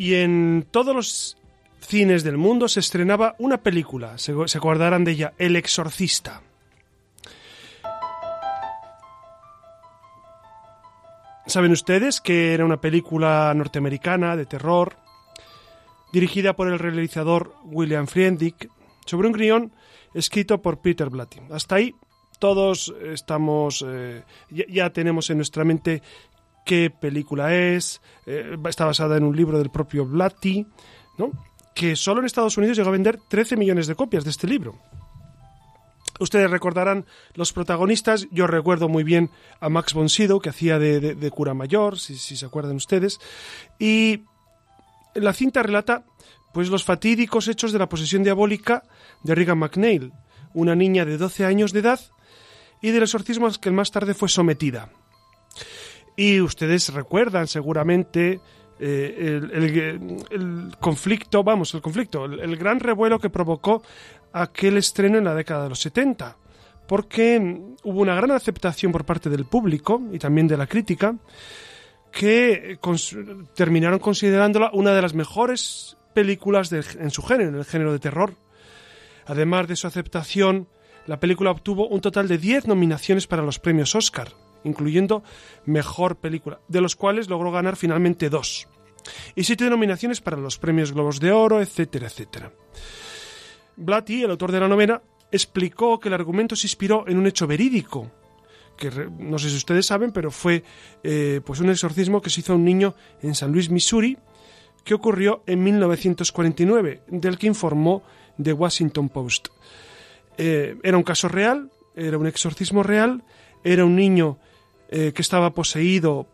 y en todos los cines del mundo se estrenaba una película, se, acordarán de ella, El Exorcista. Saben ustedes que era una película norteamericana de terror, dirigida por el realizador William Friedrich, sobre un guion escrito por Peter Blatty. Hasta ahí todos estamos, eh, ya, tenemos en nuestra mente qué película es, eh, está basada en un libro del propio Blatty, ¿no? que solo en Estados Unidos llegó a vender 13 millones de copias de este libro. Ustedes recordarán los protagonistas, yo recuerdo muy bien a Max von Sydow, que hacía de, cura mayor, si, se acuerdan ustedes, y la cinta relata pues los fatídicos hechos de la posesión diabólica de Regan McNeil, una niña de 12 años de edad, y del exorcismo al que más tarde fue sometida. Y ustedes recuerdan seguramente eh, el, conflicto, vamos, el conflicto, el, gran revuelo que provocó aquel estreno en la década de los 70, porque mm, hubo una gran aceptación por parte del público y también de la crítica, que terminaron considerándola una de las mejores películas en su género, en el género de terror. Además de su aceptación, la película obtuvo un total de 10 nominaciones para los premios Oscar, incluyendo Mejor Película, de los cuales logró ganar finalmente dos, y siete nominaciones para los premios Globos de Oro, etcétera, etcétera. Blatty, el autor de la novela, explicó que el argumento se inspiró en un hecho verídico, que no sé si ustedes saben, pero fue eh, pues un exorcismo que se hizo a un niño en San Luis, Missouri, que ocurrió en 1949, del que informó The Washington Post. Eh, era un caso real, era un exorcismo real, era un niño eh, que estaba poseído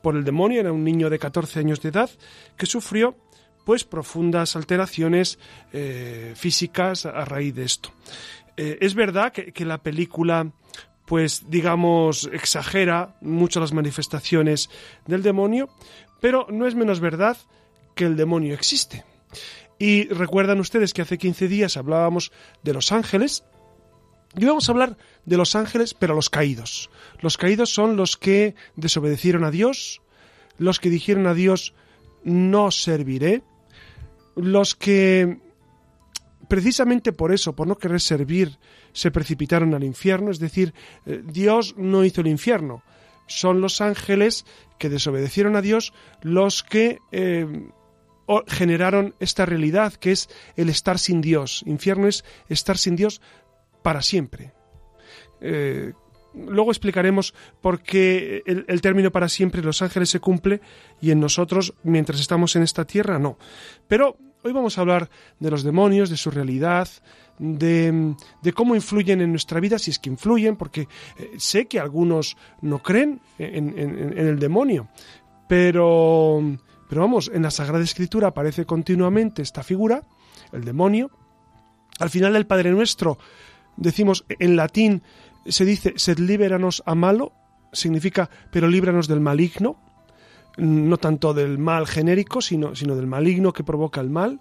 por el demonio, era un niño de 14 años de edad que sufrió pues profundas alteraciones eh, físicas a raíz de esto. Eh, es verdad que, la película pues digamos exagera mucho las manifestaciones del demonio, pero no es menos verdad que el demonio existe. Y recuerdan ustedes que hace 15 días hablábamos de los ángeles, y vamos a hablar de los ángeles, pero los caídos. Los caídos son los que desobedecieron a Dios, los que dijeron a Dios, no serviré, los que precisamente por eso, por no querer servir, se precipitaron al infierno, es decir, eh, Dios no hizo el infierno, son los ángeles que desobedecieron a Dios los que eh, generaron esta realidad que es el estar sin Dios. Infierno es estar sin Dios para siempre. Eh, luego explicaremos por qué el, término para siempre en los ángeles se cumple y en nosotros, mientras estamos en esta tierra, no. Pero hoy vamos a hablar de los demonios, de su realidad, de, cómo influyen en nuestra vida, si es que influyen, porque eh, sé que algunos no creen en, en el demonio, pero, pero vamos, en la Sagrada Escritura aparece continuamente esta figura, el demonio. Al final del Padre Nuestro decimos en latín, se dice sed liberanos a malo, significa pero líbranos del maligno, no tanto del mal genérico, sino, sino del maligno que provoca el mal.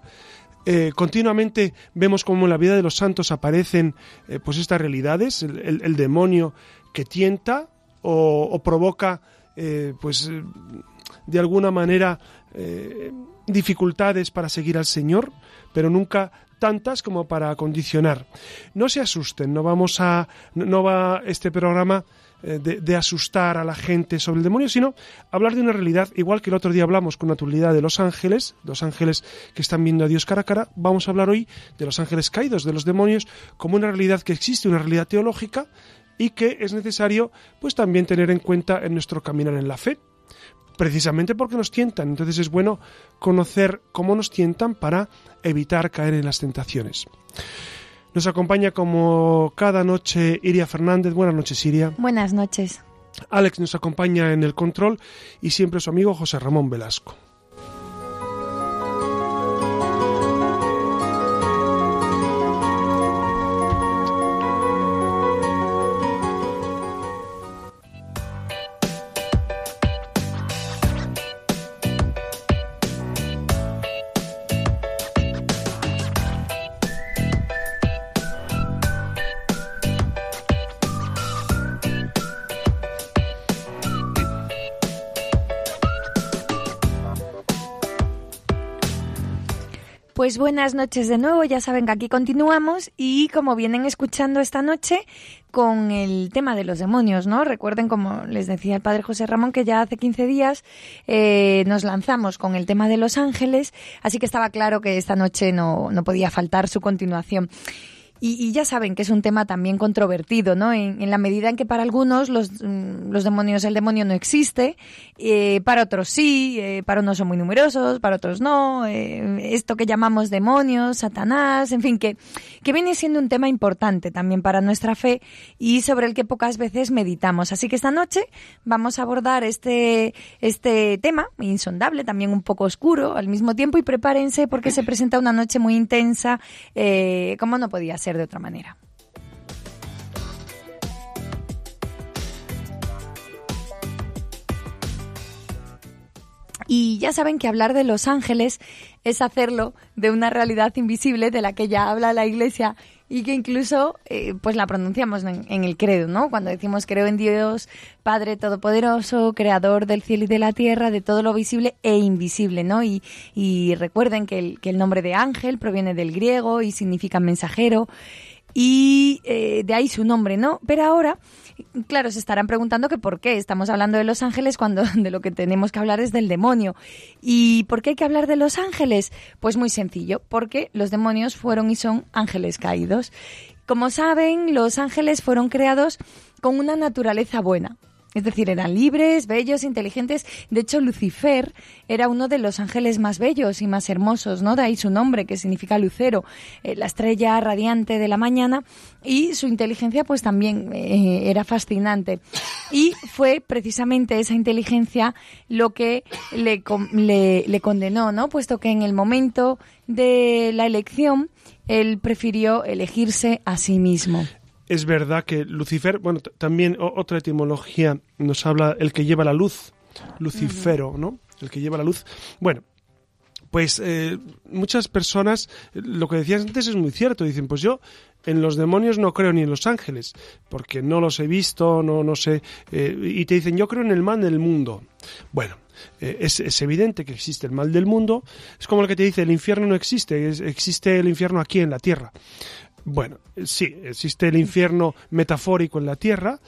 Eh, continuamente vemos como en la vida de los santos aparecen eh, pues estas realidades, el, demonio que tienta o, provoca eh, pues de alguna manera dificultades para seguir al Señor, pero nunca tantas como para condicionar. No se asusten, no vamos a, no va este programa eh, de, asustar a la gente sobre el demonio, sino hablar de una realidad, igual que el otro día hablamos con naturalidad de los ángeles, los ángeles que están viendo a Dios cara a cara, vamos a hablar hoy de los ángeles caídos, de los demonios, como una realidad que existe, una realidad teológica y que es necesario pues también tener en cuenta en nuestro caminar en la fe precisamente porque nos tientan. Entonces es bueno conocer cómo nos tientan para evitar caer en las tentaciones. Nos acompaña como cada noche Iria Fernández. Buenas noches, Iria. Buenas noches. Alex nos acompaña en el control y siempre su amigo José Ramón Velasco. Pues buenas noches de nuevo, ya saben que aquí continuamos y como vienen escuchando esta noche con el tema de los demonios, ¿no? Recuerden, como les decía el padre José Ramón, que ya hace 15 días eh, nos lanzamos con el tema de los ángeles, así que estaba claro que esta noche no, no podía faltar su continuación. Y, ya saben que es un tema también controvertido, ¿no? En, la medida en que para algunos los, mm, los demonios, el demonio no existe, eh, para otros sí, eh, para unos son muy numerosos, para otros no, eh, esto que llamamos demonios, Satanás, en fin, que, que viene siendo un tema importante también para nuestra fe y sobre el que pocas veces meditamos. Así que esta noche vamos a abordar este, este tema insondable, también un poco oscuro al mismo tiempo y prepárense porque se presenta una noche muy intensa, como no podía ser de otra manera. Y ya saben que hablar de los ángeles es hacerlo de una realidad invisible de la que ya habla la Iglesia y que incluso eh, pues la pronunciamos en, el credo, ¿no? Cuando decimos creo en Dios, Padre Todopoderoso, Creador del cielo y de la tierra, de todo lo visible e invisible, ¿no? Y, y recuerden que el, que el nombre de ángel proviene del griego y significa mensajero y eh, de ahí su nombre, ¿no? Pero ahora Claro, se estarán preguntando que por qué estamos hablando de los ángeles cuando de lo que tenemos que hablar es del demonio. ¿Y por qué hay que hablar de los ángeles? Pues muy sencillo, porque los demonios fueron y son ángeles caídos. Como saben, los ángeles fueron creados con una naturaleza buena, es decir, eran libres, bellos, inteligentes. De hecho, Lucifer era uno de los ángeles más bellos y más hermosos, ¿no? De ahí su nombre, que significa lucero, eh, la estrella radiante de la mañana. Y su inteligencia, pues también eh, era fascinante. Y fue precisamente esa inteligencia lo que le, le, le condenó, ¿no? Puesto que en el momento de la elección, él prefirió elegirse a sí mismo es verdad que Lucifer, bueno, también otra etimología nos habla el que lleva la luz, Lucifero, ¿no? El que lleva la luz. Bueno, pues eh, muchas personas, lo que decías antes es muy cierto, dicen, pues yo en los demonios no creo ni en los ángeles, porque no los he visto, no, no sé, eh, y te dicen, yo creo en el mal del mundo. Bueno, eh, es, es, evidente que existe el mal del mundo, es como el que te dice, el infierno no existe, existe el infierno aquí en la tierra. Bueno, sí, existe el infierno metafórico en la tierra,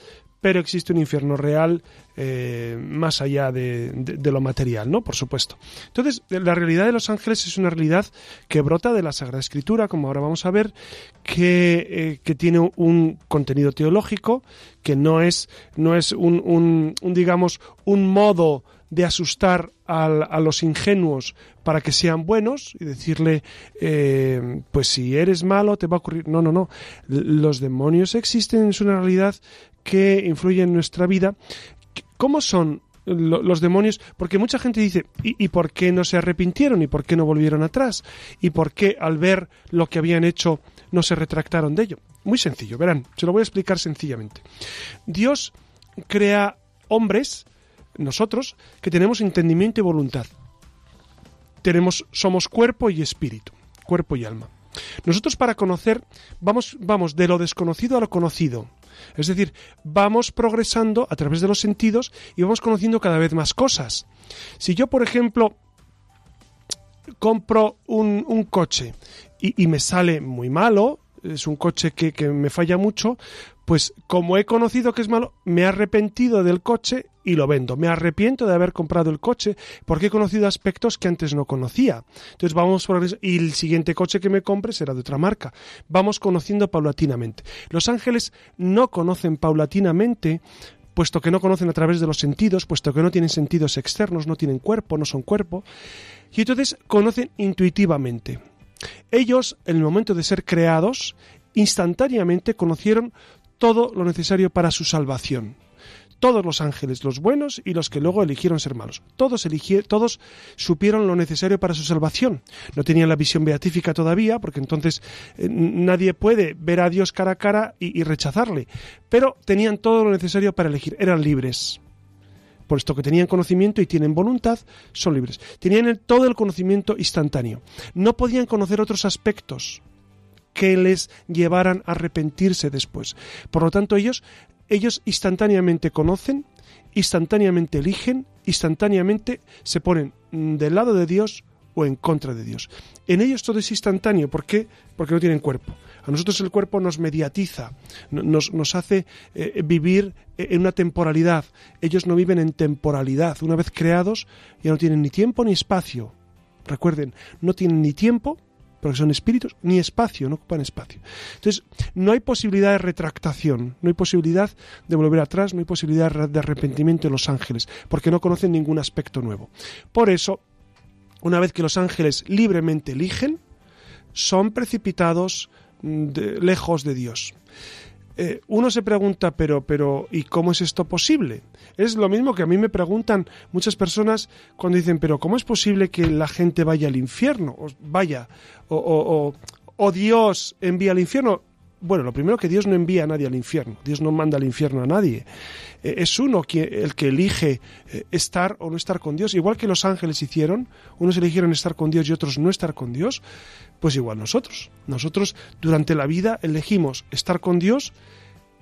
pero existe un infierno real eh, más allá de, lo material, ¿no? Por supuesto. Entonces, la realidad de los ángeles es una realidad que brota de la Sagrada Escritura, como ahora vamos a ver, que, eh, tiene un contenido teológico, que no es, no es un, un digamos, un modo de asustar a los ingenuos para que sean buenos y decirle, eh, pues si eres malo te va a ocurrir. No, no, no. Los demonios existen, es una realidad que influye en nuestra vida. ¿Cómo son los demonios? Porque mucha gente dice, ¿y, ¿y, por qué no se arrepintieron? ¿Y por qué no volvieron atrás? ¿Y por qué al ver lo que habían hecho no se retractaron de ello? Muy sencillo, verán, se lo voy a explicar sencillamente. Dios crea hombres nosotros que tenemos entendimiento y voluntad. Tenemos, somos cuerpo y espíritu, cuerpo y alma. Nosotros para conocer vamos, vamos de lo desconocido a lo conocido. Es decir, vamos progresando a través de los sentidos y vamos conociendo cada vez más cosas. Si yo, por ejemplo, compro un, coche y, y, me sale muy malo, es un coche que, que me falla mucho, pues como he conocido que es malo, me he arrepentido del coche y lo vendo. Me arrepiento de haber comprado el coche porque he conocido aspectos que antes no conocía. Entonces vamos y el siguiente coche que me compre será de otra marca. Vamos conociendo paulatinamente. Los ángeles no conocen paulatinamente puesto que no conocen a través de los sentidos, puesto que no tienen sentidos externos, no tienen cuerpo, no son cuerpo, y entonces conocen intuitivamente. Ellos, en el momento de ser creados, instantáneamente conocieron todo lo necesario para su salvación. Todos los ángeles, los buenos y los que luego eligieron ser malos, todos, eligieron, todos supieron lo necesario para su salvación. No tenían la visión beatífica todavía, porque entonces eh, nadie puede ver a Dios cara a cara y, y rechazarle, pero tenían todo lo necesario para elegir, eran libres puesto que tenían conocimiento y tienen voluntad, son libres. Tenían todo el conocimiento instantáneo. No podían conocer otros aspectos que les llevaran a arrepentirse después. Por lo tanto, ellos, ellos instantáneamente conocen, instantáneamente eligen, instantáneamente se ponen del lado de Dios o en contra de Dios. En ellos todo es instantáneo. ¿Por qué? Porque no tienen cuerpo. A nosotros el cuerpo nos mediatiza, nos, nos hace eh, vivir en una temporalidad. Ellos no viven en temporalidad. Una vez creados ya no tienen ni tiempo ni espacio. Recuerden, no tienen ni tiempo porque son espíritus, ni espacio, no ocupan espacio. Entonces, no hay posibilidad de retractación, no hay posibilidad de volver atrás, no hay posibilidad de arrepentimiento en los ángeles, porque no conocen ningún aspecto nuevo. Por eso, una vez que los ángeles libremente eligen, son precipitados mm, lejos de Dios. Eh, uno se pregunta, pero, pero, ¿y cómo es esto posible? Es lo mismo que a mí me preguntan muchas personas cuando dicen, pero ¿cómo es posible que la gente vaya al infierno? O vaya, o, o, Dios envía al infierno. Bueno, lo primero que Dios no envía a nadie al infierno, Dios no manda al infierno a nadie. Eh, es uno el que elige eh, estar o no estar con Dios, igual que los ángeles hicieron, unos eligieron estar con Dios y otros no estar con Dios, pues igual nosotros. Nosotros durante la vida elegimos estar con Dios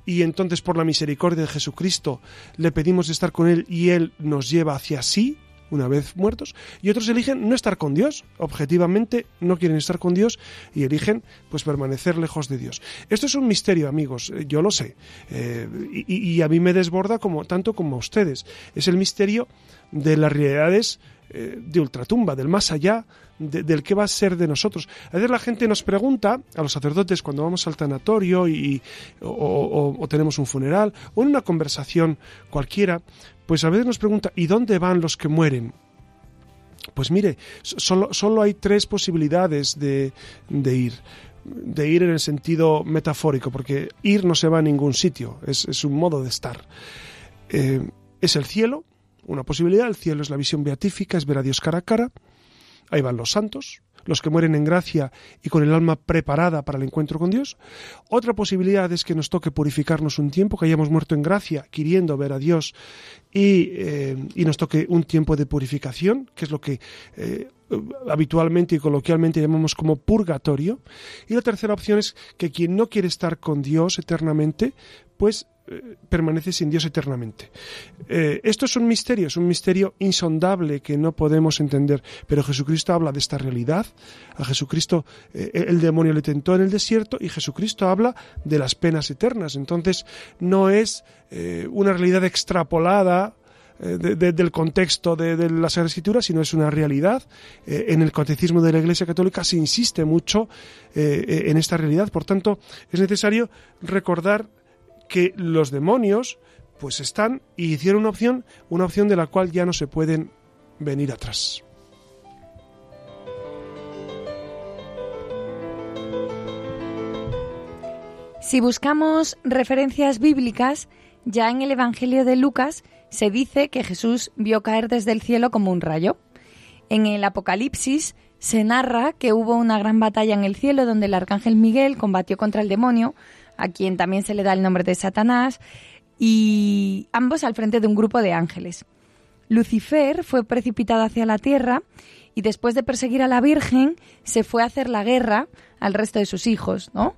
y entonces por la misericordia de Jesucristo le pedimos estar con Él y Él nos lleva hacia sí, una vez muertos, y otros eligen no estar con Dios, objetivamente no quieren estar con Dios y eligen pues permanecer lejos de Dios. Esto es un misterio, amigos, eh, yo lo sé, eh, y, a mí me desborda como tanto como a ustedes. Es el misterio de las realidades eh, de ultratumba, del más allá, del que va a ser de nosotros. A veces la gente nos pregunta, a los sacerdotes, cuando vamos al tanatorio y, o tenemos un funeral, o en una conversación cualquiera, pues a veces nos pregunta, ¿y dónde van los que mueren? Pues mire, solo, solo hay tres posibilidades de, de, ir. De ir en el sentido metafórico, porque ir no se va a ningún sitio, es, un modo de estar. Eh, es el cielo, una posibilidad, el cielo es la visión beatífica, es ver a Dios cara a cara. Ahí van los santos, los que mueren en gracia y con el alma preparada para el encuentro con Dios. Otra posibilidad es que nos toque purificarnos un tiempo, que hayamos muerto en gracia, queriendo ver a Dios y, eh, nos toque un tiempo de purificación, que es lo que eh, habitualmente y coloquialmente llamamos como purgatorio. Y la tercera opción es que quien no quiere estar con Dios eternamente, pues eh, permanece sin Dios eternamente. Eh, esto es un misterio, es un misterio insondable que no podemos entender, pero Jesucristo habla de esta realidad. A Jesucristo eh, el demonio le tentó en el desierto y Jesucristo habla de las penas eternas. Entonces no es una realidad extrapolada del contexto de, de, la Sagrada Escritura, sino es una realidad. en el catecismo de la Iglesia Católica se insiste mucho en esta realidad. Por tanto, es necesario recordar que los demonios pues están y hicieron una opción, una opción de la cual ya no se pueden venir atrás. Si buscamos referencias bíblicas, ya en el Evangelio de Lucas se dice que Jesús vio caer desde el cielo como un rayo. En el Apocalipsis se narra que hubo una gran batalla en el cielo donde el arcángel Miguel combatió contra el demonio, a quien también se le da el nombre de Satanás, y ambos al frente de un grupo de ángeles. Lucifer fue precipitado hacia la tierra y después de perseguir a la Virgen se fue a hacer la guerra al resto de sus hijos, ¿no?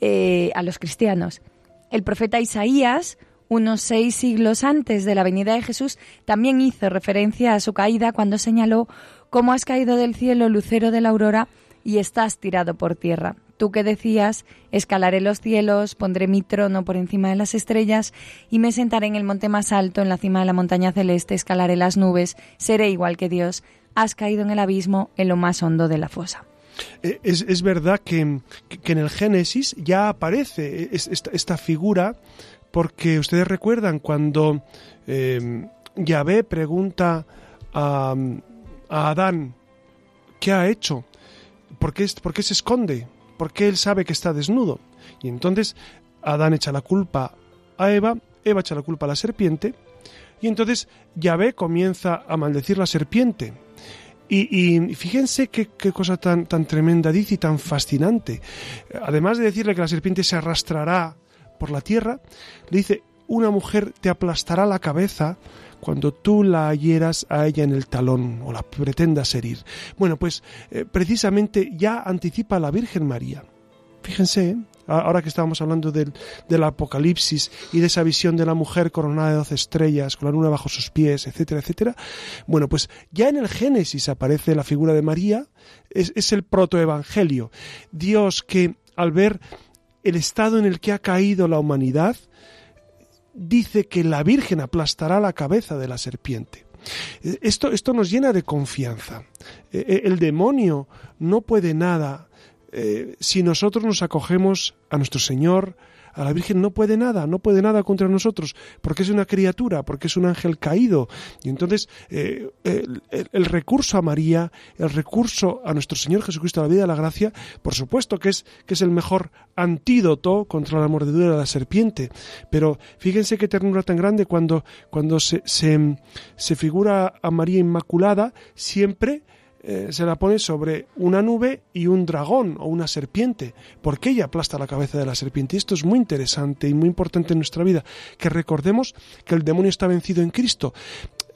Eh, a los cristianos. El profeta Isaías, unos seis siglos antes de la venida de Jesús, también hizo referencia a su caída cuando señaló cómo has caído del cielo, lucero de la aurora, y estás tirado por tierra. Tú que decías, escalaré los cielos, pondré mi trono por encima de las estrellas y me sentaré en el monte más alto, en la cima de la montaña celeste, escalaré las nubes, seré igual que Dios. Has caído en el abismo, en lo más hondo de la fosa. Eh, es, verdad que, en el Génesis ya aparece esta, figura, porque ustedes recuerdan cuando eh, Yahvé pregunta a, Adán, ¿qué ha hecho? ¿Por qué, ¿Por qué se esconde? Porque él sabe que está desnudo. Y entonces Adán echa la culpa a Eva, Eva echa la culpa a la serpiente, y entonces Yahvé comienza a maldecir la serpiente. Y, fíjense qué, cosa tan, tan tremenda dice y tan fascinante. Además de decirle que la serpiente se arrastrará por la tierra, le dice, una mujer te aplastará la cabeza cuando tú la hieras a ella en el talón o la pretendas herir. Bueno, pues eh, precisamente ya anticipa a la Virgen María. Fíjense, ¿eh? ahora que estábamos hablando del, del, Apocalipsis y de esa visión de la mujer coronada de doce estrellas, con la luna bajo sus pies, etcétera, etcétera, bueno, pues ya en el Génesis aparece la figura de María, es, es el protoevangelio. Dios que al ver el estado en el que ha caído la humanidad, dice que la Virgen aplastará la cabeza de la serpiente. Esto, esto nos llena de confianza. E, e, el demonio no puede nada eh, si nosotros nos acogemos a nuestro Señor, a la Virgen no puede nada, no puede nada contra nosotros, porque es una criatura, porque es un ángel caído. Y entonces eh, el, recurso a María, el recurso a nuestro Señor Jesucristo, a la vida de la gracia, por supuesto que es, que es el mejor antídoto contra la mordedura de la serpiente. Pero fíjense qué ternura tan grande cuando, cuando se, se, se figura a María Inmaculada, siempre eh, se la pone sobre una nube y un dragón o una serpiente, porque ella aplasta la cabeza de la serpiente. Y esto es muy interesante y muy importante en nuestra vida, que recordemos que el demonio está vencido en Cristo.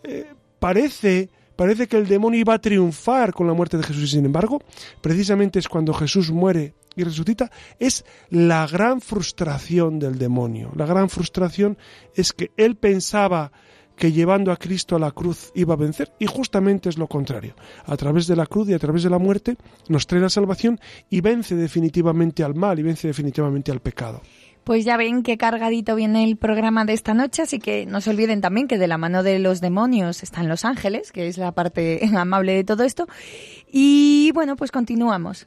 Eh, parece parece que el demonio iba a triunfar con la muerte de Jesús y sin embargo, precisamente es cuando Jesús muere y resucita, es la gran frustración del demonio. La gran frustración es que él pensaba que llevando a Cristo a la cruz iba a vencer y justamente es lo contrario. A través de la cruz y a través de la muerte nos trae la salvación y vence definitivamente al mal y vence definitivamente al pecado. Pues ya ven qué cargadito viene el programa de esta noche, así que no se olviden también que de la mano de los demonios están los ángeles, que es la parte amable de todo esto. Y bueno, pues continuamos.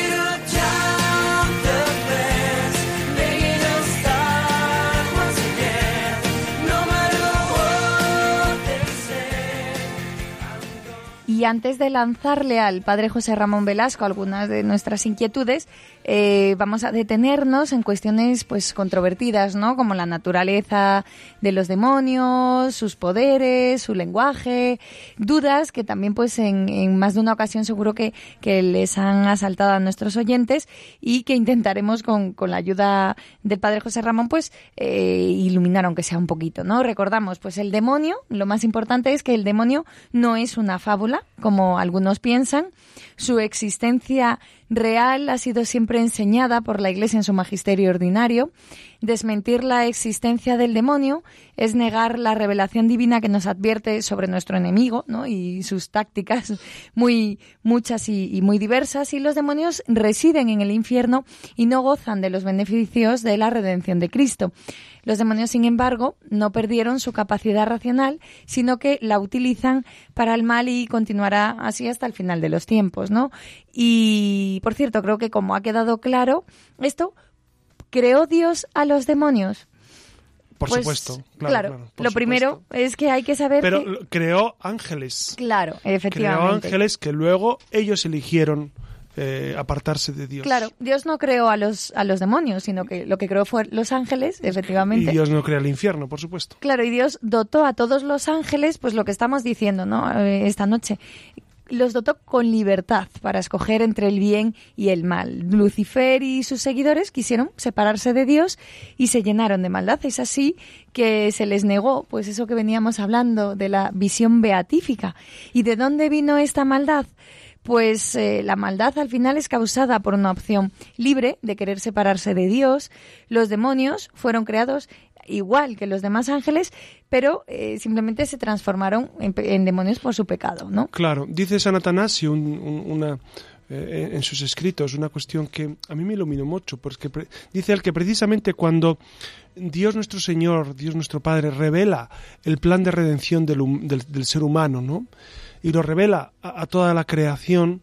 Y antes de lanzarle al padre José Ramón Velasco algunas de nuestras inquietudes, eh, vamos a detenernos en cuestiones pues controvertidas, ¿no? Como la naturaleza de los demonios, sus poderes, su lenguaje, dudas que también pues en, más de una ocasión seguro que, que, les han asaltado a nuestros oyentes y que intentaremos con, con la ayuda del padre José Ramón pues eh, iluminar aunque sea un poquito, ¿no? Recordamos pues el demonio, lo más importante es que el demonio no es una fábula, como algunos piensan. Su existencia real ha sido siempre enseñada por la Iglesia en su magisterio ordinario. Desmentir la existencia del demonio es negar la revelación divina que nos advierte sobre nuestro enemigo ¿no? y sus tácticas muy muchas y, muy diversas. Y los demonios residen en el infierno y no gozan de los beneficios de la redención de Cristo. Los demonios, sin embargo, no perdieron su capacidad racional, sino que la utilizan para el mal y continuará así hasta el final de los tiempos, ¿no? Y, por cierto, creo que como ha quedado claro, esto, ¿creó Dios a los demonios? Por pues, supuesto, claro. lo primero es que hay que saber. Pero creó ángeles. Claro, efectivamente. Creó ángeles que luego ellos eligieron eh, apartarse de Dios. Claro, Dios no creó a los, a los demonios, sino que lo que creó fue los ángeles, efectivamente. Y Dios no crea el infierno, por supuesto. Claro, y Dios dotó a todos los ángeles, pues lo que estamos diciendo, ¿no? Eh, esta noche, los dotó con libertad para escoger entre el bien y el mal. Lucifer y sus seguidores quisieron separarse de Dios y se llenaron de maldad. Es así que se les negó, pues eso que veníamos hablando de la visión beatífica. ¿Y de dónde vino esta maldad? pues eh, la maldad al final es causada por una opción libre de querer separarse de Dios. Los demonios fueron creados igual que los demás ángeles, pero eh, simplemente se transformaron en, demonios por su pecado, ¿no? Claro, dice San Atanasio una, eh, en sus escritos una cuestión que a mí me iluminó mucho, porque dice él que precisamente cuando Dios nuestro Señor, Dios nuestro Padre, revela el plan de redención del, del ser humano, ¿no? y lo revela a, toda la creación,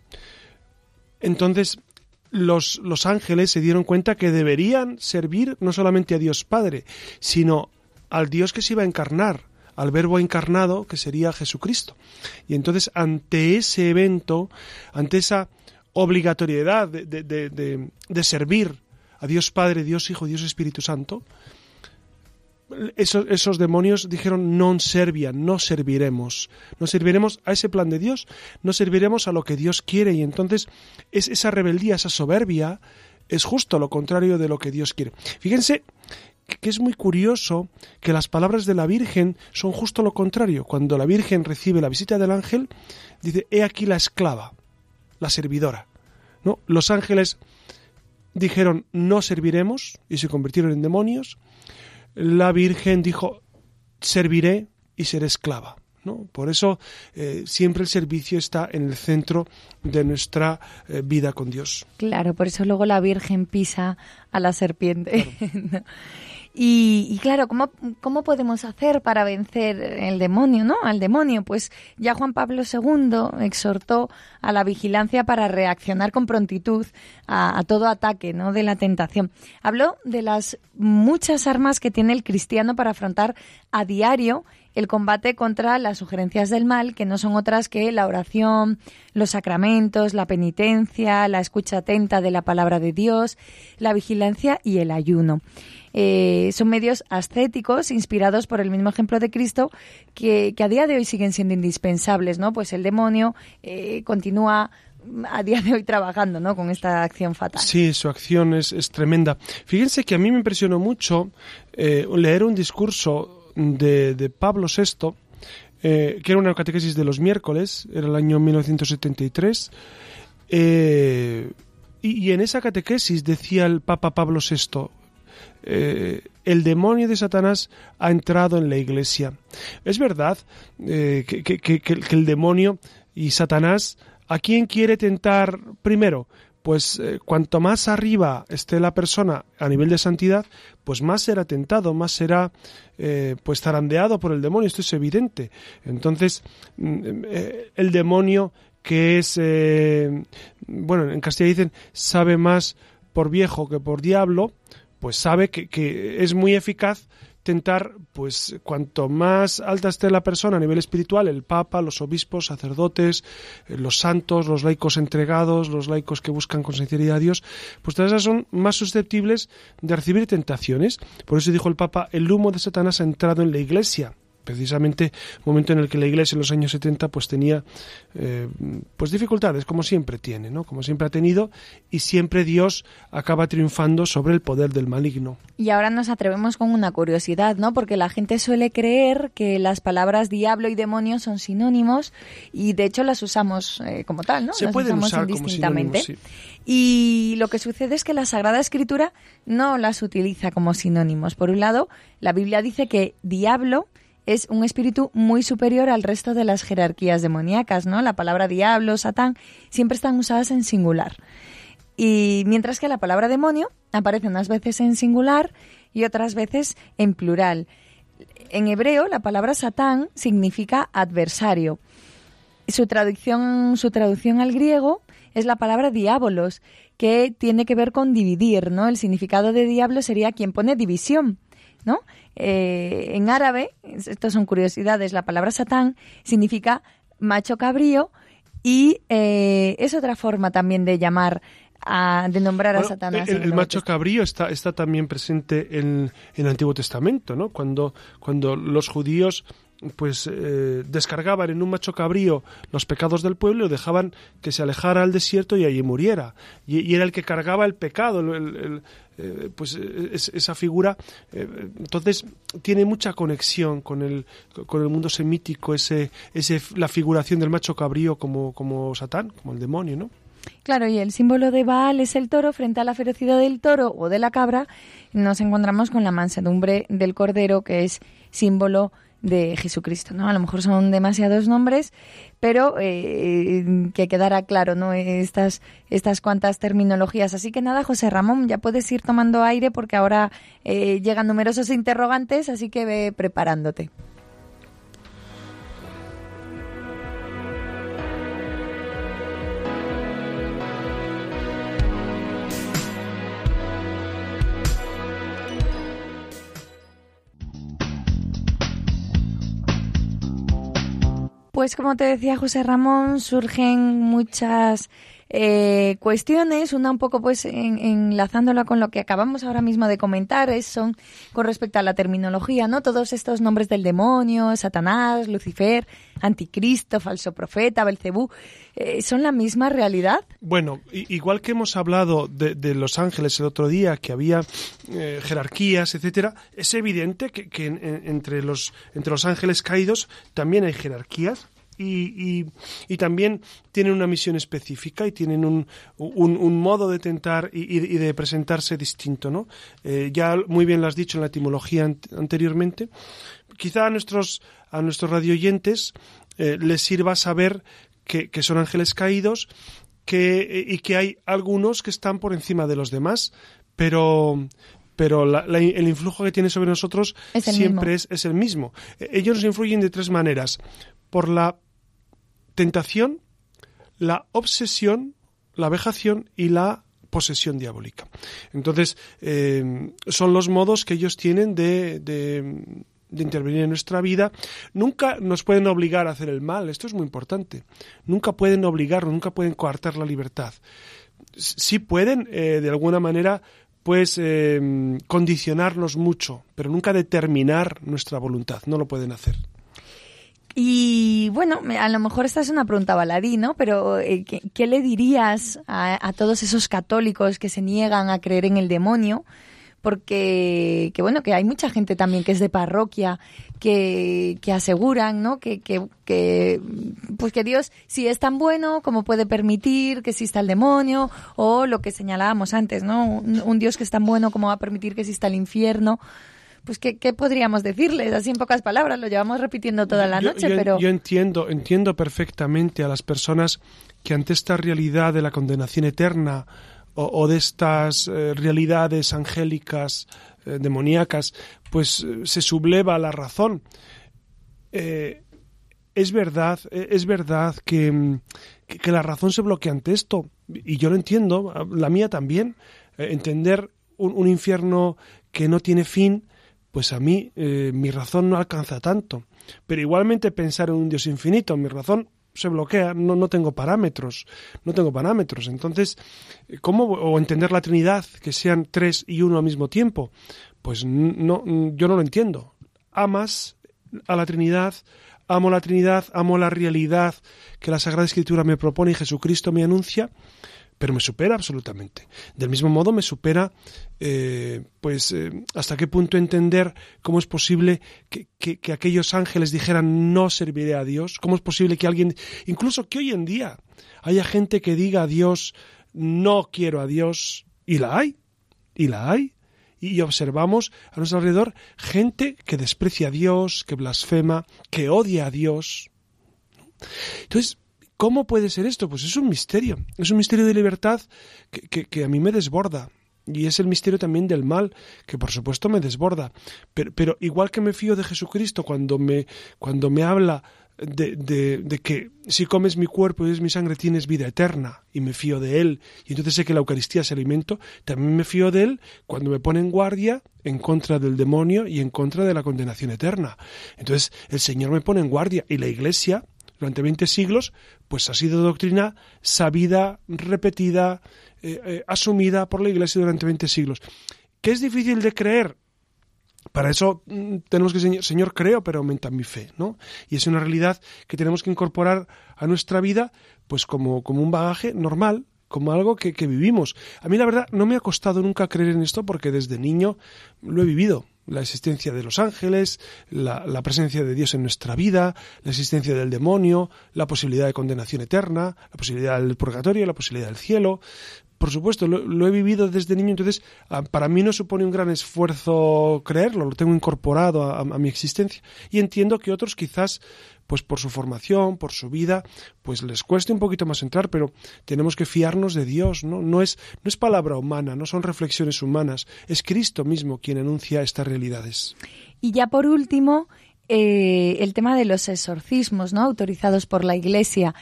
entonces los, los ángeles se dieron cuenta que deberían servir no solamente a Dios Padre, sino al Dios que se iba a encarnar, al verbo encarnado que sería Jesucristo. Y entonces ante ese evento, ante esa obligatoriedad de, de, de, servir a Dios Padre, Dios Hijo, Dios Espíritu Santo, esos, demonios dijeron non servian, no serviremos, no serviremos a ese plan de Dios, no serviremos a lo que Dios quiere y entonces es esa rebeldía, esa soberbia es justo lo contrario de lo que Dios quiere. Fíjense que es muy curioso que las palabras de la Virgen son justo lo contrario. Cuando la Virgen recibe la visita del ángel, dice, he aquí la esclava, la servidora. ¿No? Los ángeles dijeron, no serviremos, y se convirtieron en demonios. La Virgen dijo, serviré y seré esclava. ¿no? Por eso eh, siempre el servicio está en el centro de nuestra eh, vida con Dios. Claro, por eso luego la Virgen pisa a la serpiente. Y, claro, ¿cómo, ¿cómo podemos hacer para vencer el demonio, no? Al demonio, pues ya Juan Pablo II exhortó a la vigilancia para reaccionar con prontitud a, todo ataque, ¿no? De la tentación. Habló de las muchas armas que tiene el cristiano para afrontar a diario el combate contra las sugerencias del mal, que no son otras que la oración, los sacramentos, la penitencia, la escucha atenta de la palabra de Dios, la vigilancia y el ayuno. Eh, son medios ascéticos inspirados por el mismo ejemplo de Cristo que, a día de hoy siguen siendo indispensables, ¿no? Pues el demonio eh, continúa a día de hoy trabajando ¿no? con esta acción fatal. Sí, su acción es, tremenda. Fíjense que a mí me impresionó mucho eh, leer un discurso de, Pablo VI, que era una catequesis de los miércoles, era el año 1973, y, y, en esa catequesis decía el Papa Pablo VI, eh, el demonio de Satanás ha entrado en la iglesia. Es verdad eh, que, el demonio y Satanás, ¿a quién quiere tentar primero? Pues eh, cuanto más arriba esté la persona a nivel de santidad, pues más será tentado, más será pues zarandeado por el demonio, esto es evidente. Entonces, mm, el demonio que es, bueno, en Castilla dicen, sabe más por viejo que por diablo, pues sabe que, es muy eficaz tentar, pues cuanto más alta esté la persona a nivel espiritual, el Papa, los obispos, sacerdotes, eh, los santos, los laicos entregados, los laicos que buscan con sinceridad a Dios, pues todas esas son más susceptibles de recibir tentaciones. Por eso dijo el Papa, el humo de Satanás ha entrado en la Iglesia precisamente un momento en el que la Iglesia en los años 70 pues tenía eh, pues dificultades como siempre tiene, ¿no? Como siempre ha tenido y siempre Dios acaba triunfando sobre el poder del maligno. Y ahora nos atrevemos con una curiosidad, ¿no? Porque la gente suele creer que las palabras diablo y demonio son sinónimos y de hecho las usamos eh, como tal, ¿no? Se las pueden usamos usar indistintamente. Y lo que sucede es que la Sagrada Escritura no las utiliza como sinónimos. Por un lado, la Biblia dice que diablo es un espíritu muy superior al resto de las jerarquías demoníacas, ¿no? La palabra diablo, satán, siempre están usadas en singular. Y mientras que la palabra demonio aparece unas veces en singular y otras veces en plural. En hebreo, la palabra satán significa adversario. Su traducción, su traducción al griego es la palabra diabolos, que tiene que ver con dividir, ¿no? El significado de diablo sería quien pone división. ¿No? Eh, en árabe, estas son curiosidades, la palabra satán significa macho cabrío y eh, es otra forma también de llamar a, de nombrar a Satanás. El, macho cabrío está, está también presente en, en, el Antiguo Testamento, ¿no? Cuando, cuando los judíos pues eh, descargaban en un macho cabrío los pecados del pueblo y dejaban que se alejara al desierto y allí muriera. Y, era el que cargaba el pecado, eh, pues esa figura. Eh, entonces tiene mucha conexión con el, con el mundo semítico, ese, ese, la figuración del macho cabrío como, como Satán, como el demonio, ¿no? Claro, y el símbolo de Baal es el toro frente a la ferocidad del toro o de la cabra. Nos encontramos con la mansedumbre del cordero, que es símbolo Jesucristo, ¿no? A lo mejor son demasiados nombres, pero eh, que quedara claro, ¿no? Estas, estas cuantas terminologías. Así que nada, José Ramón, ya puedes ir tomando aire porque ahora eh, llegan numerosos interrogantes, así que ve preparándote. Pues como te decía José Ramón, surgen muchas eh, cuestiones, una un poco pues enlazándola con lo que acabamos ahora mismo de comentar, es, son con respecto a la terminología, ¿no? Todos estos nombres del demonio, Satanás, Lucifer, Anticristo, falso profeta, Belcebú, eh, ¿son la misma realidad? Bueno, igual que hemos hablado de, los ángeles el otro día, que había eh, jerarquías, etcétera, es evidente que, entre, los, entre los ángeles caídos también hay jerarquías y, y, también tienen una misión específica y tienen un, un, modo de tentar y, de presentarse distinto, ¿no? Eh, ya muy bien lo has dicho en la etimología anteriormente. Quizá a nuestros, a nuestros radioyentes eh, les sirva saber que, que son ángeles caídos que, y que hay algunos que están por encima de los demás, pero, pero el influjo que tiene sobre nosotros siempre es, es, el mismo. Ellos nos influyen de tres maneras. Por la tentación, la obsesión, la vejación y la posesión diabólica. Entonces, eh, son los modos que ellos tienen de, de, intervenir en nuestra vida. Nunca nos pueden obligar a hacer el mal, esto es muy importante. Nunca pueden obligarnos, nunca pueden coartar la libertad. Sí pueden, eh, de alguna manera, pues eh, condicionarnos mucho, pero nunca determinar nuestra voluntad, no lo pueden hacer. Y bueno, a lo mejor esta es una pregunta baladí, ¿no? Pero eh, ¿qué, le dirías a, todos esos católicos que se niegan a creer en el demonio? Porque, que bueno, que hay mucha gente también que es de parroquia que, que aseguran, ¿no? Que, que, pues que Dios, si es tan bueno, como puede permitir que exista el demonio? O lo que señalábamos antes, ¿no? un Dios que es tan bueno, como va a permitir que exista el infierno? Pues ¿qué, podríamos decirles? Así en pocas palabras, lo llevamos repitiendo toda la noche, pero... Yo entiendo, entiendo perfectamente a las personas que ante esta realidad de la condenación eterna o, de estas eh, realidades angélicas, eh, demoníacas, pues eh, se subleva la razón. es verdad, es verdad que, que, la razón se bloquea ante esto, y yo lo entiendo, la mía también. entender un, un infierno que no tiene fin, pues a mí eh, mi razón no alcanza tanto. Pero igualmente pensar en un Dios infinito, mi razón se bloquea, no, no tengo parámetros, no tengo parámetros. Entonces, ¿cómo o entender la Trinidad, que sean tres y uno al mismo tiempo? Pues no, yo no lo entiendo. Amas a la Trinidad, amo la Trinidad, amo la realidad que la Sagrada Escritura me propone y Jesucristo me anuncia, pero me supera absolutamente. Del mismo modo me supera, eh, pues, eh, hasta qué punto entender cómo es posible que, que, aquellos ángeles dijeran no serviré a Dios, cómo es posible que alguien, incluso que hoy en día haya gente que diga a Dios no quiero a Dios, y la hay, y la hay, y observamos a nuestro alrededor gente que desprecia a Dios, que blasfema, que odia a Dios. Entonces, ¿Cómo puede ser esto? Pues es un misterio. Es un misterio de libertad que, a mí me desborda. Y es el misterio también del mal, que por supuesto me desborda. Pero, igual que me fío de Jesucristo cuando me, cuando me habla de, de, de, que si comes mi cuerpo y es mi sangre tienes vida eterna y me fío de Él y entonces sé que la Eucaristía es alimento, también me fío de Él cuando me pone en guardia en contra del demonio y en contra de la condenación eterna. Entonces el Señor me pone en guardia y la Iglesia durante 20 siglos, pues ha sido doctrina sabida, repetida, eh, eh, asumida por la Iglesia durante 20 siglos. ¿Qué es difícil de creer? Para eso mm, tenemos que, señor, creo, pero aumenta mi fe, ¿no? Y es una realidad que tenemos que incorporar a nuestra vida, pues como, como un bagaje normal, como algo que, que vivimos. A mí la verdad no me ha costado nunca creer en esto porque desde niño lo he vivido la existencia de los ángeles, la, presencia de Dios en nuestra vida, la existencia del demonio, la posibilidad de condenación eterna, la posibilidad del purgatorio, la posibilidad del cielo. Por supuesto, lo, he vivido desde niño, entonces ah, para mí no supone un gran esfuerzo creerlo, lo tengo incorporado a mi existencia. Y entiendo que otros quizás pues por su formación, por su vida, pues les cueste un poquito más entrar, pero tenemos que fiarnos de Dios, ¿no? No es, no es palabra humana, no son reflexiones humanas, es Cristo mismo quien anuncia estas realidades. Y ya por último, eh, el tema de los exorcismos, ¿no? Autorizados por la Iglesia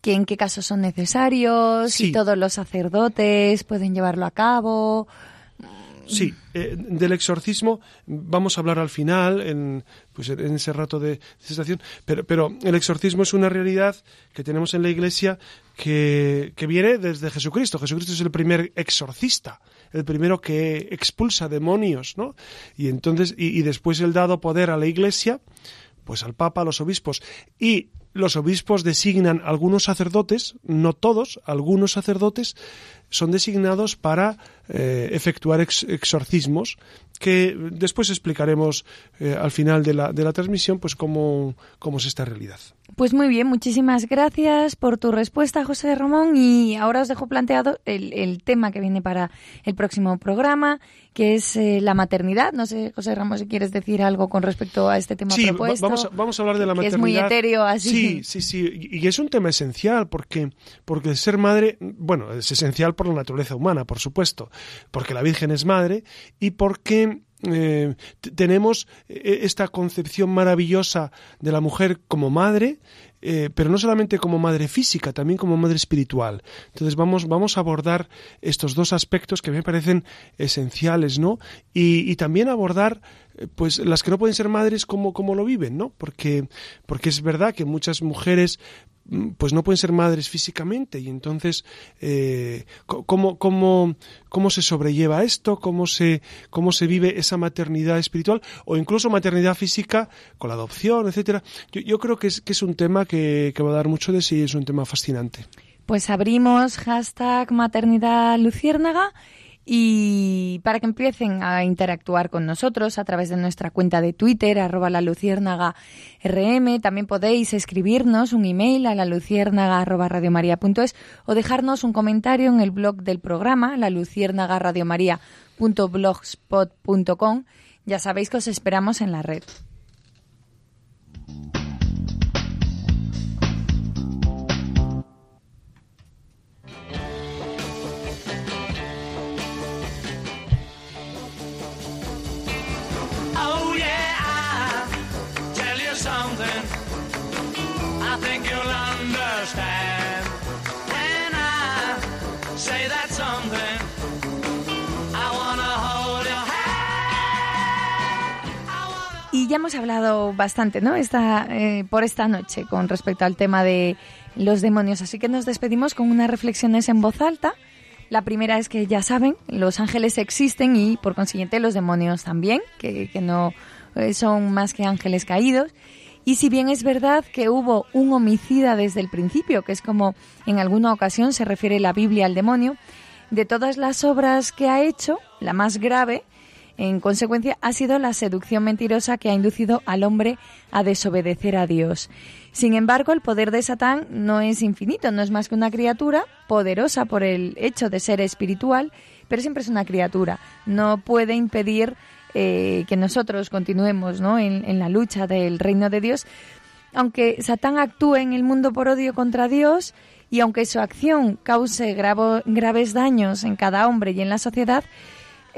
que en qué casos son necesarios, si todos los sacerdotes pueden llevarlo a cabo. Sí, eh, del exorcismo vamos a hablar al final, en, pues en ese rato de sensación, pero, pero el exorcismo es una realidad que tenemos en la Iglesia que, que viene desde Jesucristo. Jesucristo es el primer exorcista, el primero que expulsa demonios, ¿no? Y entonces, y, y después el dado poder a la Iglesia, pues al Papa, a los obispos, y los obispos designan algunos sacerdotes, no todos, algunos sacerdotes son designados para eh, efectuar exorcismos que después explicaremos eh, al final de la, de la transmisión pues cómo, cómo es esta realidad. Pues muy bien, muchísimas gracias por tu respuesta, José Ramón. Y ahora os dejo planteado el, el tema que viene para el próximo programa, que es eh, la maternidad. No sé, José Ramón, si quieres decir algo con respecto a este tema sí, propuesto. Vamos a, vamos a hablar de la maternidad. es muy etéreo así. Sí, sí, sí. Y es un tema esencial porque, porque ser madre, bueno, es esencial por la naturaleza humana, por supuesto, porque la Virgen es madre y porque eh, tenemos eh, esta concepción maravillosa de la mujer como madre, eh, pero no solamente como madre física, también como madre espiritual. Entonces vamos, vamos a abordar estos dos aspectos que me parecen esenciales, ¿no? Y, también abordar pues las que no pueden ser madres como, lo viven, ¿no? Porque, porque es verdad que muchas mujeres pues no pueden ser madres físicamente. Y entonces eh, ¿cómo, cómo, cómo se sobrelleva esto cómo se cómo se vive esa maternidad espiritual o incluso maternidad física con la adopción etcétera. Yo, yo creo que es, que es un tema que, que va a dar mucho de sí es un tema fascinante. Pues abrimos hashtag maternidad luciérnaga y para que empiecen a interactuar con nosotros a través de nuestra cuenta de Twitter, arroba la luciérnaga rm, también podéis escribirnos un email a la luciérnaga arroba radiomaria.es o dejarnos un comentario en el blog del programa, la luciérnaga radiomaria.blogspot.com. Ya sabéis que os esperamos en la red. Ya hemos hablado bastante, ¿no? Eh, por esta noche con respecto al tema de los demonios. Así que nos despedimos con unas reflexiones en voz alta. La primera es que ya saben, los ángeles existen y por consiguiente los demonios también, que, que no eh, son más que ángeles caídos. Y si bien es verdad que hubo un homicida desde el principio, que es como en alguna ocasión se refiere la Biblia al demonio, de todas las obras que ha hecho, la más grave en consecuencia, ha sido la seducción mentirosa que ha inducido al hombre a desobedecer a Dios. Sin embargo, el poder de Satán no es infinito, no es más que una criatura poderosa por el hecho de ser espiritual, pero siempre es una criatura. No puede impedir eh, que nosotros continuemos ¿no? en, la lucha del reino de Dios, aunque Satán actúe en el mundo por odio contra Dios y aunque su acción cause graves daños en cada hombre y en la sociedad,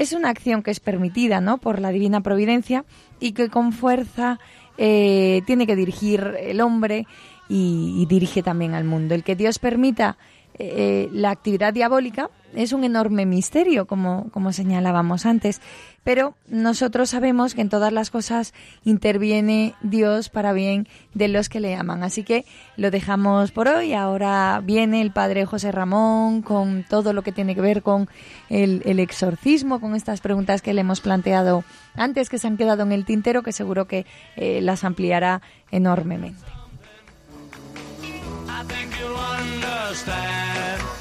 es una acción que es permitida ¿no? por la divina providencia y que con fuerza eh, tiene que dirigir el hombre y, dirige también al mundo. El que Dios permita eh, la actividad diabólica es un enorme misterio, como, como señalábamos antes, pero nosotros sabemos que en todas las cosas interviene Dios para bien de los que le aman. Así que lo dejamos por hoy. Ahora viene el Padre José Ramón con todo lo que tiene que ver con el, exorcismo, con estas preguntas que le hemos planteado antes, que se han quedado en el tintero, que seguro que eh, las ampliará enormemente. understand.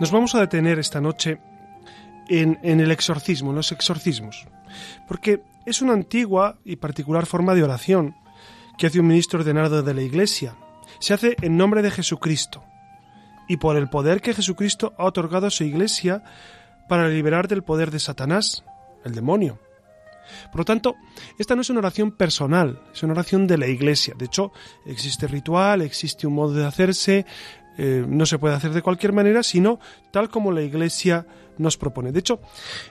Nos vamos a detener esta noche en, el exorcismo, en los exorcismos, porque es una antigua y particular forma de oración que hace un ministro ordenado de la Iglesia. Se hace en nombre de Jesucristo y por el poder que Jesucristo ha otorgado a su Iglesia para liberar del poder de Satanás, el demonio. Por lo tanto, esta no es una oración personal, es una oración de la Iglesia. De hecho, existe ritual, existe un modo de hacerse, eh, no se puede hacer de cualquier manera, sino tal como la Iglesia nos propone. De hecho,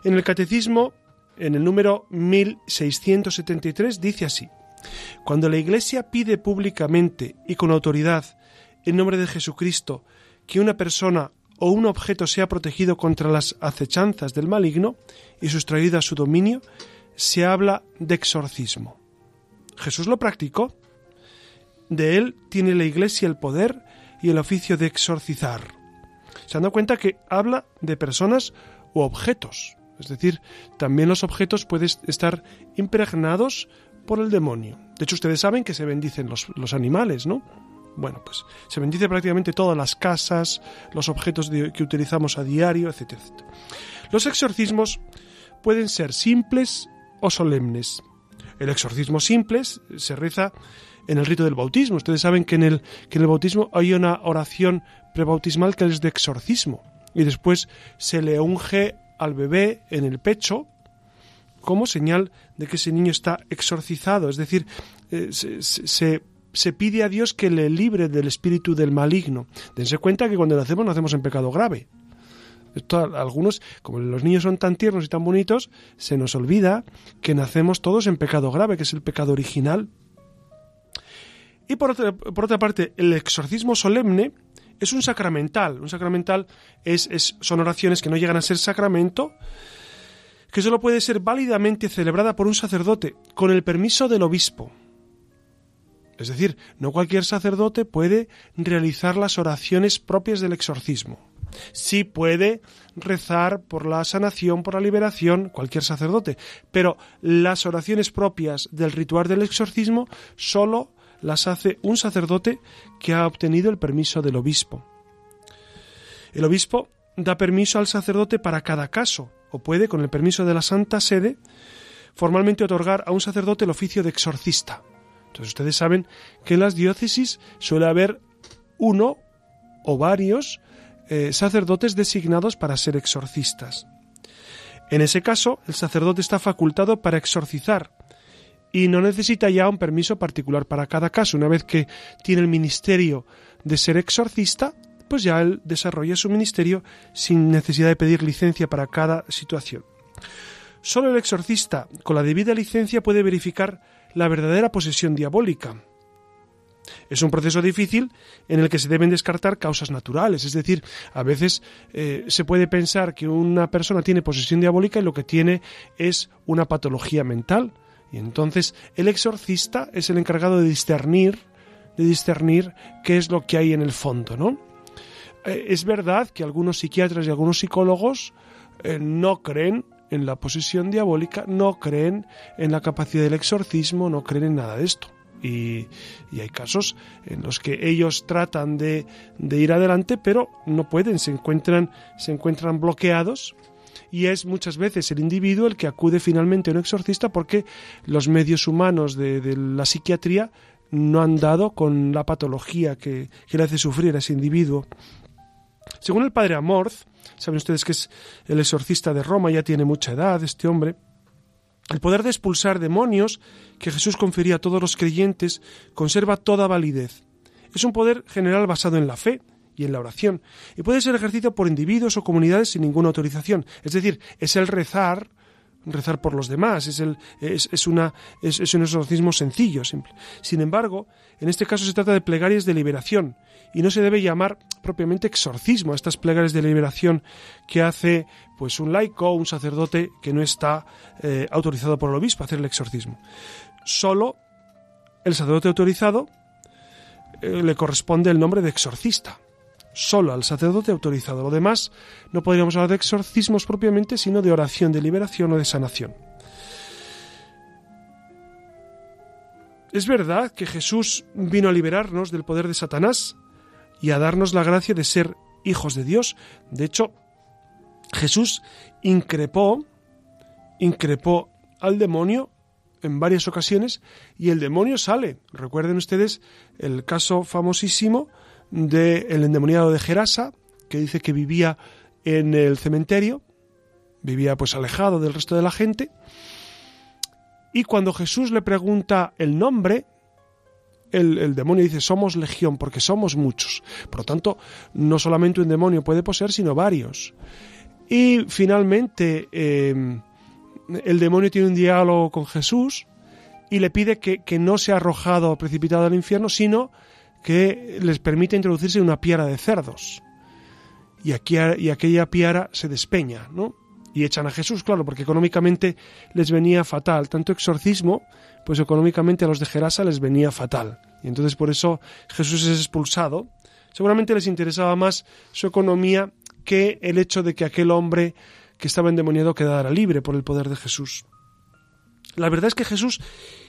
en el Catecismo, en el número 1673, dice así, cuando la Iglesia pide públicamente y con autoridad, en nombre de Jesucristo, que una persona o un objeto sea protegido contra las acechanzas del maligno y sustraído a su dominio, se habla de exorcismo. Jesús lo practicó. De él tiene la Iglesia el poder y el oficio de exorcizar. Se han dado cuenta que habla de personas u objetos. Es decir, también los objetos pueden estar impregnados por el demonio. De hecho, ustedes saben que se bendicen los, los animales, ¿no? Bueno, pues se bendice prácticamente todas las casas, los objetos que utilizamos a diario, etc. Los exorcismos pueden ser simples o solemnes. El exorcismo simple se reza en el rito del bautismo. Ustedes saben que en el, que en el bautismo hay una oración prebautismal que es de exorcismo. Y después se le unge al bebé en el pecho como señal de que ese niño está exorcizado. Es decir, eh, se, se, pide a Dios que le libre del espíritu del maligno. Dense cuenta que cuando lo hacemos, lo hacemos en pecado grave. Esto, algunos, como los niños son tan tiernos y tan bonitos, se nos olvida que nacemos todos en pecado grave, que es el pecado original. Y por otra, por otra parte, el exorcismo solemne es un sacramental. Un sacramental es, son oraciones que no llegan a ser sacramento, que solo puede ser válidamente celebrada por un sacerdote, con el permiso del obispo. Es decir, no cualquier sacerdote puede realizar las oraciones propias del exorcismo. Sí puede rezar por la sanación, por la liberación, cualquier sacerdote, pero las oraciones propias del ritual del exorcismo solo las hace un sacerdote que ha obtenido el permiso del obispo. El obispo da permiso al sacerdote para cada caso, o puede, con el permiso de la Santa Sede, formalmente otorgar a un sacerdote el oficio de exorcista. Entonces ustedes saben que en las diócesis suele haber uno o varios eh, sacerdotes designados para ser exorcistas. En ese caso, el sacerdote está facultado para exorcizar y no necesita ya un permiso particular para cada caso. Una vez que tiene el ministerio de ser exorcista, pues ya él desarrolla su ministerio sin necesidad de pedir licencia para cada situación. Solo el exorcista, con la debida licencia, puede verificar la verdadera posesión diabólica. Es un proceso difícil en el que se deben descartar causas naturales, es decir, a veces eh, se puede pensar que una persona tiene posesión diabólica y lo que tiene es una patología mental. Y entonces el exorcista es el encargado de discernir, de discernir qué es lo que hay en el fondo, ¿no? Eh, es verdad que algunos psiquiatras y algunos psicólogos eh, no creen en la posesión diabólica, no creen en la capacidad del exorcismo, no creen en nada de esto. Y, hay casos en los que ellos tratan de, ir adelante, pero no pueden, se encuentran, se encuentran bloqueados y es muchas veces el individuo el que acude finalmente a un exorcista porque los medios humanos de, la psiquiatría no han dado con la patología que, que, le hace sufrir a ese individuo. Según el padre Amorth, saben ustedes que es el exorcista de Roma, ya tiene mucha edad este hombre, el poder de expulsar demonios que Jesús confería a todos los creyentes conserva toda validez. Es un poder general basado en la fe y en la oración, y puede ser ejercido por individuos o comunidades sin ninguna autorización. Es decir, es el rezar, rezar por los demás, es, el, es, una, es, es un exorcismo sencillo, simple. Sin embargo, en este caso se trata de plegarias de liberación, y no se debe llamar propiamente exorcismo a estas plegarias de liberación que hace pues un laico o un sacerdote que no está eh, autorizado por el obispo a hacer el exorcismo. Solo el sacerdote autorizado eh, le corresponde el nombre de exorcista. Solo al sacerdote autorizado. Lo demás no podríamos hablar de exorcismos propiamente, sino de oración de liberación o de sanación. Es verdad que Jesús vino a liberarnos del poder de Satanás y a darnos la gracia de ser hijos de Dios. De hecho, Jesús increpó, increpó al demonio en varias ocasiones y el demonio sale. Recuerden ustedes el caso famosísimo del endemoniado de Gerasa, que dice que vivía en el cementerio, vivía pues alejado del resto de la gente, y cuando Jesús le pregunta el nombre, el, demonio dice, somos legión, porque somos muchos. Por lo tanto, no solamente un demonio puede poseer, sino varios. Y finalmente, eh, el demonio tiene un diálogo con Jesús y le pide que, no sea arrojado o precipitado al infierno, sino que les permita introducirse una piara de cerdos. Y, aquí, y aquella piara se despeña, ¿no? Y echan a Jesús, claro, porque económicamente les venía fatal. Tanto exorcismo, pues económicamente a los de Gerasa les venía fatal. Y entonces por eso Jesús es expulsado. Seguramente les interesaba más su economía que el hecho de que aquel hombre que estaba endemoniado quedara libre por el poder de Jesús. La verdad es que Jesús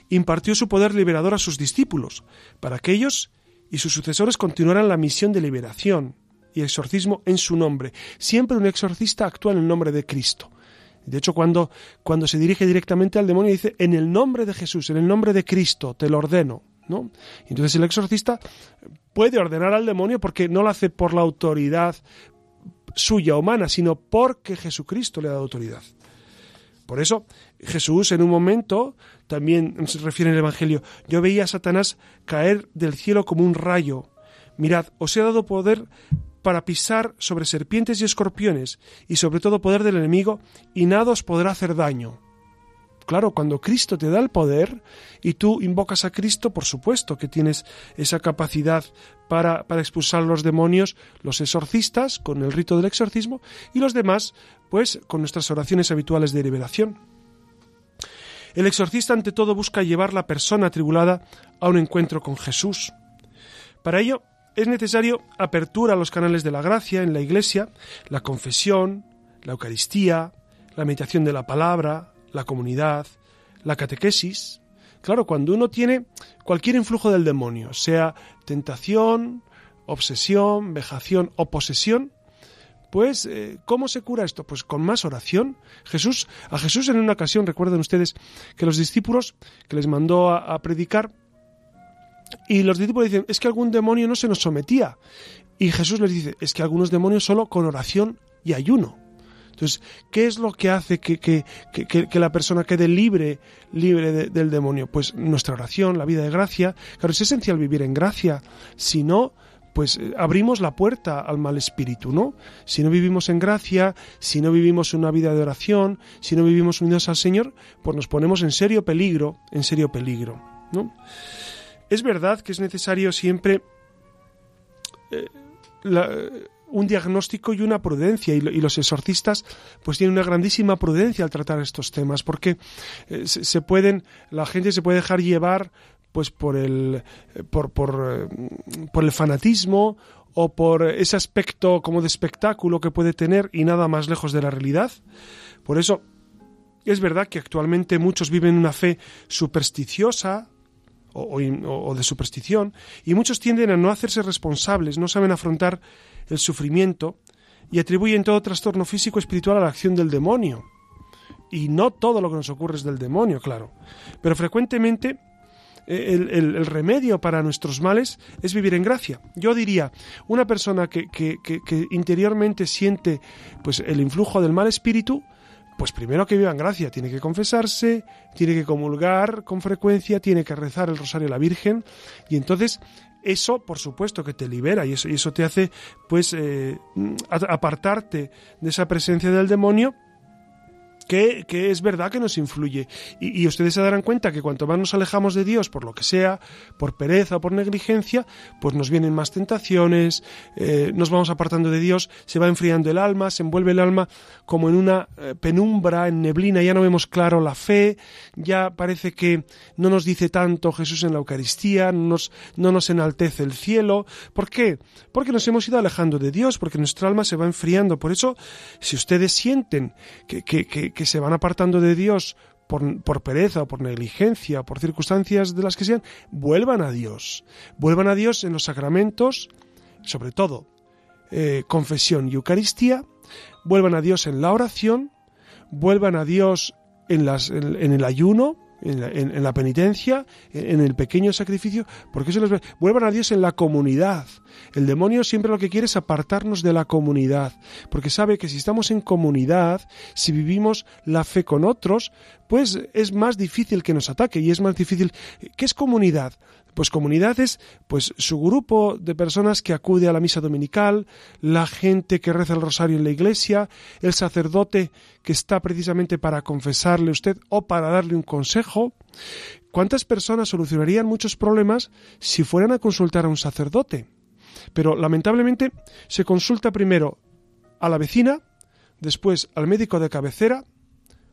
impartió su poder liberador a sus discípulos, para que ellos y sus sucesores continuaran la misión de liberación y exorcismo en su nombre. Siempre un exorcista actúa en el nombre de Cristo. De hecho, cuando, cuando se dirige directamente al demonio, dice, en el nombre de Jesús, en el nombre de Cristo, te lo ordeno. ¿no? Entonces el exorcista puede ordenar al demonio porque no lo hace por la autoridad suya humana, sino porque Jesucristo le ha dado autoridad. Por eso Jesús en un momento, también se refiere en el Evangelio, yo veía a Satanás caer del cielo como un rayo. Mirad, os he dado poder para pisar sobre serpientes y escorpiones, y sobre todo poder del enemigo, y nada os podrá hacer daño. Claro, cuando Cristo te da el poder y tú invocas a Cristo, por supuesto que tienes esa capacidad para, para expulsar los demonios, los exorcistas con el rito del exorcismo y los demás, pues con nuestras oraciones habituales de liberación. El exorcista ante todo busca llevar la persona atribulada a un encuentro con Jesús. Para ello es necesario apertura a los canales de la gracia en la Iglesia, la confesión, la Eucaristía, la meditación de la palabra, la comunidad, la catequesis. Claro, cuando uno tiene cualquier influjo del demonio, sea tentación, obsesión, vejación o posesión, pues, eh, ¿cómo se cura esto? Pues con más oración. Jesús, a Jesús en una ocasión, recuerden ustedes que los discípulos que les mandó a, predicar, y los discípulos dicen, es que algún demonio no se nos sometía. Y Jesús les dice, es que algunos demonios solo con oración y ayuno. Entonces, ¿qué es lo que hace que, que, que, la persona quede libre, libre del demonio? Pues nuestra oración, la vida de gracia. Claro, es esencial vivir en gracia. Si no, pues eh, abrimos la puerta al mal espíritu, ¿no? Si no vivimos en gracia, si no vivimos una vida de oración, si no vivimos unidos al Señor, pues nos ponemos en serio peligro, en serio peligro, ¿no? Es verdad que es necesario siempre eh, un diagnóstico y una prudencia y, los exorcistas pues tienen una grandísima prudencia al tratar estos temas porque eh, se, pueden la gente se puede dejar llevar pues por el eh, por, por, por el fanatismo o por ese aspecto como de espectáculo que puede tener y nada más lejos de la realidad por eso es verdad que actualmente muchos viven una fe supersticiosa o, de superstición, y muchos tienden a no hacerse responsables, no saben afrontar el sufrimiento y atribuyen todo trastorno físico espiritual a la acción del demonio. Y no todo lo que nos ocurre es del demonio, claro. Pero frecuentemente el, remedio para nuestros males es vivir en gracia. Yo diría, una persona que, que, que interiormente siente pues, el influjo del mal espíritu, pues primero que viva en gracia, tiene que confesarse, tiene que comulgar con frecuencia, tiene que rezar el rosario a la Virgen y entonces eso por supuesto que te libera y eso, y eso te hace pues eh, apartarte de esa presencia del demonio que, es verdad que nos influye. Y, ustedes se darán cuenta que cuanto más nos alejamos de Dios, por lo que sea, por pereza o por negligencia, pues nos vienen más tentaciones, eh, nos vamos apartando de Dios, se va enfriando el alma, se envuelve el alma como en una eh, penumbra, en neblina, ya no vemos claro la fe, ya parece que no nos dice tanto Jesús en la Eucaristía, no nos, no nos enaltece el cielo. ¿Por qué? Porque nos hemos ido alejando de Dios, porque nuestra alma se va enfriando. Por eso, si ustedes sienten que, que, que que se van apartando de Dios por, por, pereza o por negligencia, por circunstancias de las que sean, vuelvan a Dios. Vuelvan a Dios en los sacramentos, sobre todo eh, confesión y Eucaristía, vuelvan a Dios en la oración, vuelvan a Dios en, las, en el ayuno, en la, penitencia, en, el pequeño sacrificio, porque eso les vuelvan a Dios en la comunidad. El demonio siempre lo que quiere es apartarnos de la comunidad, porque sabe que si estamos en comunidad, si vivimos la fe con otros, pues es más difícil que nos ataque y es más difícil. ¿Qué es comunidad? Pues comunidad es pues su grupo de personas que acude a la misa dominical, la gente que reza el rosario en la iglesia, el sacerdote que está precisamente para confesarle usted o para darle un consejo. ¿Cuántas personas solucionarían muchos problemas si fueran a consultar a un sacerdote? Pero lamentablemente se consulta primero a la vecina, después al médico de cabecera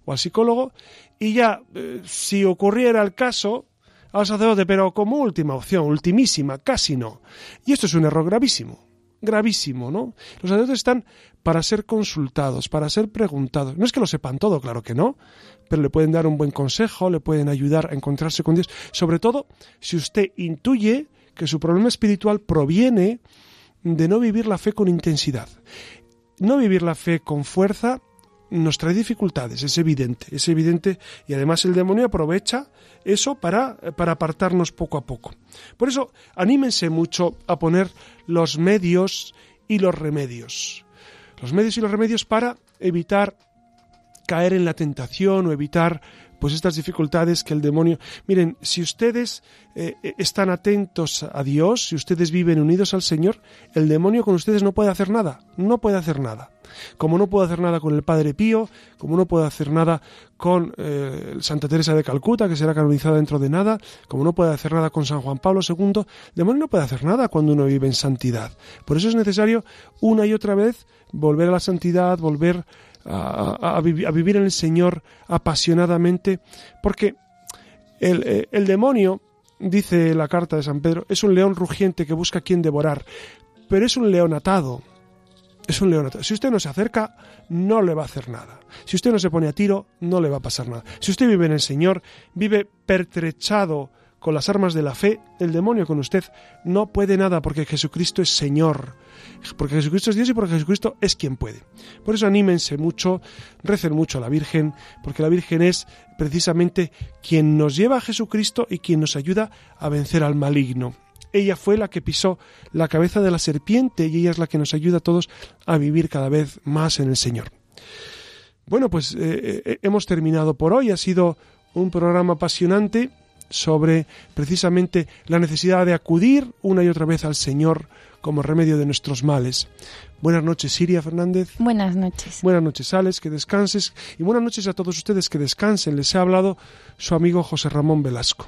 o al psicólogo y ya eh, si ocurriera el caso al sacerdote, pero como última opción, ultimísima, casi no. Y esto es un error gravísimo, gravísimo, ¿no? Los sacerdotes están para ser consultados, para ser preguntados. No es que lo sepan todo, claro que no, pero le pueden dar un buen consejo, le pueden ayudar a encontrarse con Dios, sobre todo si usted intuye que su problema espiritual proviene de no vivir la fe con intensidad. No vivir la fe con fuerza nos trae dificultades, es evidente, es evidente, y además el demonio aprovecha eso para, para apartarnos poco a poco. Por eso, anímense mucho a poner los medios y los remedios. Los medios y los remedios para evitar caer en la tentación o evitar pues estas dificultades que el demonio... Miren, si ustedes eh, eh, están atentos a Dios, si ustedes viven unidos al Señor, el demonio con ustedes no puede hacer nada, no puede hacer nada. Como no puede hacer nada con el Padre Pío, como no puede hacer nada con eh, Santa Teresa de Calcuta, que será canonizada dentro de nada, como no puede hacer nada con San Juan Pablo II, el demonio no puede hacer nada cuando uno vive en santidad. Por eso es necesario una y otra vez volver a la santidad, volver a, vivir en el Señor apasionadamente, porque el, el, demonio, dice la carta de San Pedro, es un león rugiente que busca a quien devorar, pero es un león atado. Es un león atado. Si usted no se acerca, no le va a hacer nada. Si usted no se pone a tiro, no le va a pasar nada. Si usted vive en el Señor, vive pertrechado con las armas de la fe, el demonio con usted no puede nada porque Jesucristo es Señor, porque Jesucristo es Dios y porque Jesucristo es quien puede. Por eso anímense mucho, recen mucho a la Virgen, porque la Virgen es precisamente quien nos lleva a Jesucristo y quien nos ayuda a vencer al maligno. Ella fue la que pisó la cabeza de la serpiente y ella es la que nos ayuda a todos a vivir cada vez más en el Señor. Bueno, pues eh, eh, hemos terminado por hoy. Ha sido un programa apasionante sobre precisamente la necesidad de acudir una y otra vez al Señor como remedio de nuestros males. Buenas noches, Siria Fernández. Buenas noches. Buenas noches, Alex, que descanses. Y buenas noches a todos ustedes que descansen. Les ha hablado su amigo José Ramón Velasco.